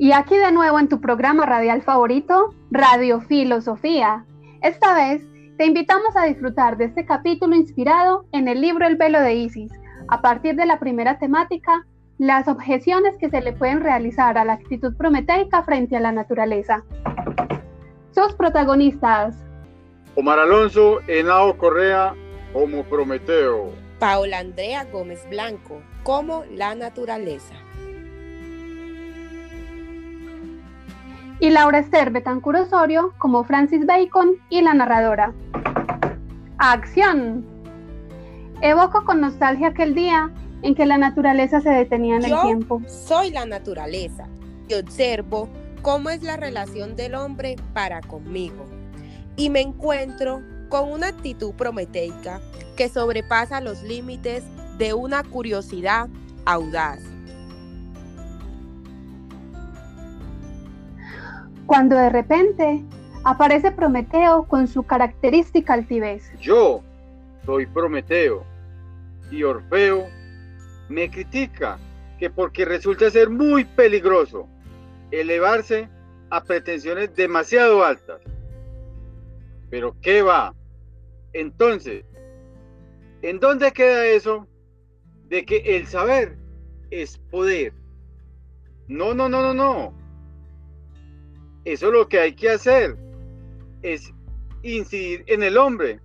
Y aquí de nuevo en tu programa radial favorito, Radio Filosofía. Esta vez te invitamos a disfrutar de este capítulo inspirado en el libro El velo de Isis, a partir de la primera temática, las objeciones que se le pueden realizar a la actitud prometeica frente a la naturaleza. Sus protagonistas. Omar Alonso, Henao Correa, como Prometeo. Paola Andrea Gómez Blanco, como la naturaleza. Y Laura Esther Betancur Osorio como Francis Bacon y la narradora. ¡Acción! Evoco con nostalgia aquel día en que la naturaleza se detenía en el tiempo. Soy la naturaleza y observo cómo es la relación del hombre para conmigo. Y me encuentro con una actitud prometeica que sobrepasa los límites de una curiosidad audaz. Cuando de repente aparece Prometeo con su característica altivez. Yo soy Prometeo y Orfeo me critica que porque resulta ser muy peligroso elevarse a pretensiones demasiado altas. Pero ¿qué va? Entonces, ¿en dónde queda eso de que el saber es poder? No, no, no, no, no. Eso lo que hay que hacer es incidir en el hombre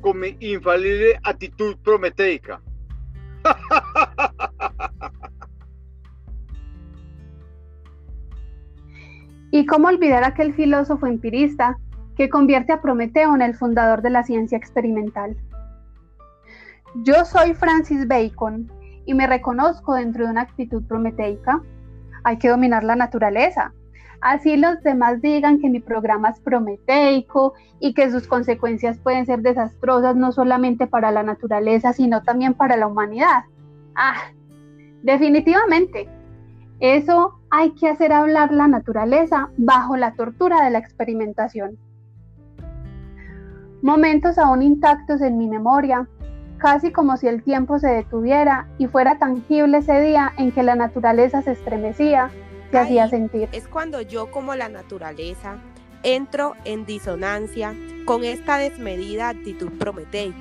con mi infalible actitud prometeica. ¿Y cómo olvidar aquel filósofo empirista que convierte a Prometeo en el fundador de la ciencia experimental? Yo soy Francis Bacon y me reconozco dentro de una actitud prometeica. Hay que dominar la naturaleza, Así los demás digan que mi programa es prometeico y que sus consecuencias pueden ser desastrosas no solamente para la naturaleza, sino también para la humanidad. Ah, definitivamente. Eso hay que hacer hablar la naturaleza bajo la tortura de la experimentación. Momentos aún intactos en mi memoria, casi como si el tiempo se detuviera y fuera tangible ese día en que la naturaleza se estremecía hacía sentir. Es cuando yo como la naturaleza entro en disonancia con esta desmedida actitud prometeica.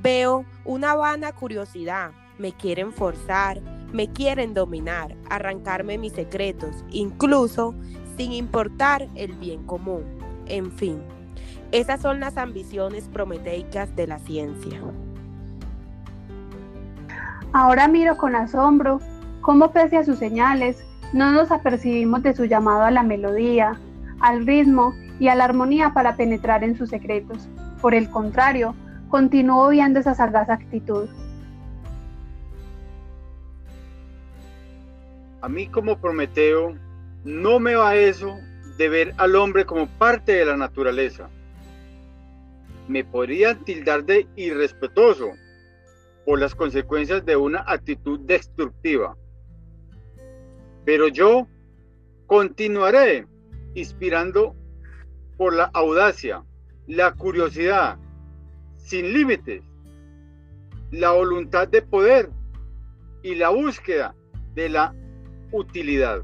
Veo una vana curiosidad, me quieren forzar, me quieren dominar, arrancarme mis secretos, incluso sin importar el bien común. En fin, esas son las ambiciones prometeicas de la ciencia. Ahora miro con asombro cómo pese a sus señales, no nos apercibimos de su llamado a la melodía, al ritmo y a la armonía para penetrar en sus secretos. Por el contrario, continúo viendo esa sagaz actitud. A mí como Prometeo, no me va eso de ver al hombre como parte de la naturaleza. Me podría tildar de irrespetuoso por las consecuencias de una actitud destructiva. Pero yo continuaré inspirando por la audacia, la curiosidad, sin límites, la voluntad de poder y la búsqueda de la utilidad.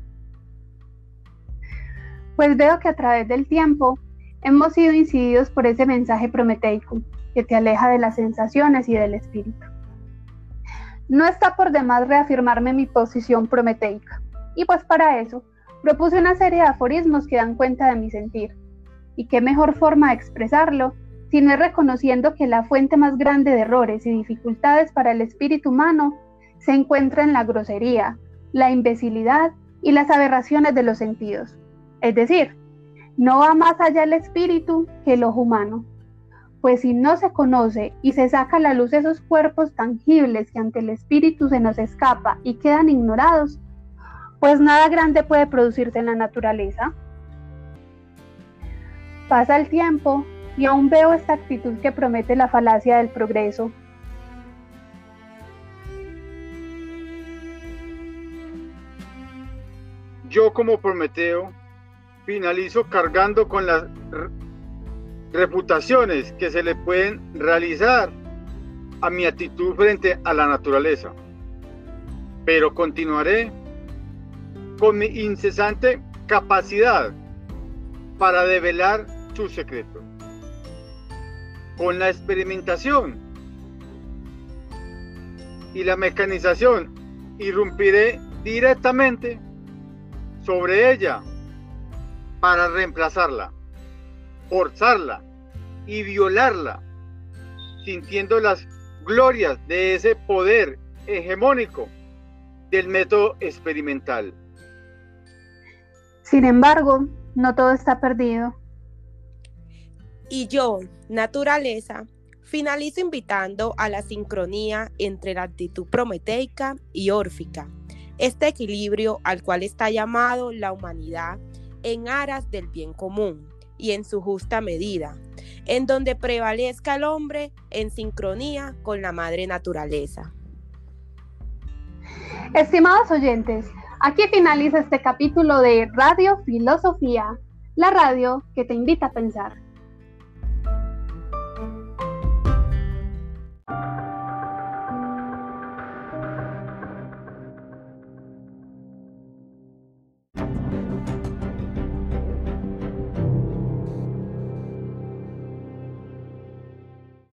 Pues veo que a través del tiempo hemos sido incididos por ese mensaje prometeico que te aleja de las sensaciones y del espíritu. No está por demás reafirmarme mi posición prometeica. Y pues para eso propuse una serie de aforismos que dan cuenta de mi sentir. Y qué mejor forma de expresarlo si no es reconociendo que la fuente más grande de errores y dificultades para el espíritu humano se encuentra en la grosería, la imbecilidad y las aberraciones de los sentidos. Es decir, no va más allá el espíritu que el ojo humano. Pues si no se conoce y se saca a la luz esos cuerpos tangibles que ante el espíritu se nos escapa y quedan ignorados, pues nada grande puede producirse en la naturaleza. Pasa el tiempo y aún veo esta actitud que promete la falacia del progreso. Yo como Prometeo finalizo cargando con las reputaciones que se le pueden realizar a mi actitud frente a la naturaleza. Pero continuaré con mi incesante capacidad para develar su secreto. Con la experimentación y la mecanización irrumpiré directamente sobre ella para reemplazarla, forzarla y violarla, sintiendo las glorias de ese poder hegemónico del método experimental. Sin embargo, no todo está perdido. Y yo, naturaleza, finalizo invitando a la sincronía entre la actitud prometeica y órfica, este equilibrio al cual está llamado la humanidad en aras del bien común y en su justa medida, en donde prevalezca el hombre en sincronía con la madre naturaleza. Estimados oyentes, aquí finaliza este capítulo de Radio Filosofía, la radio que te invita a pensar.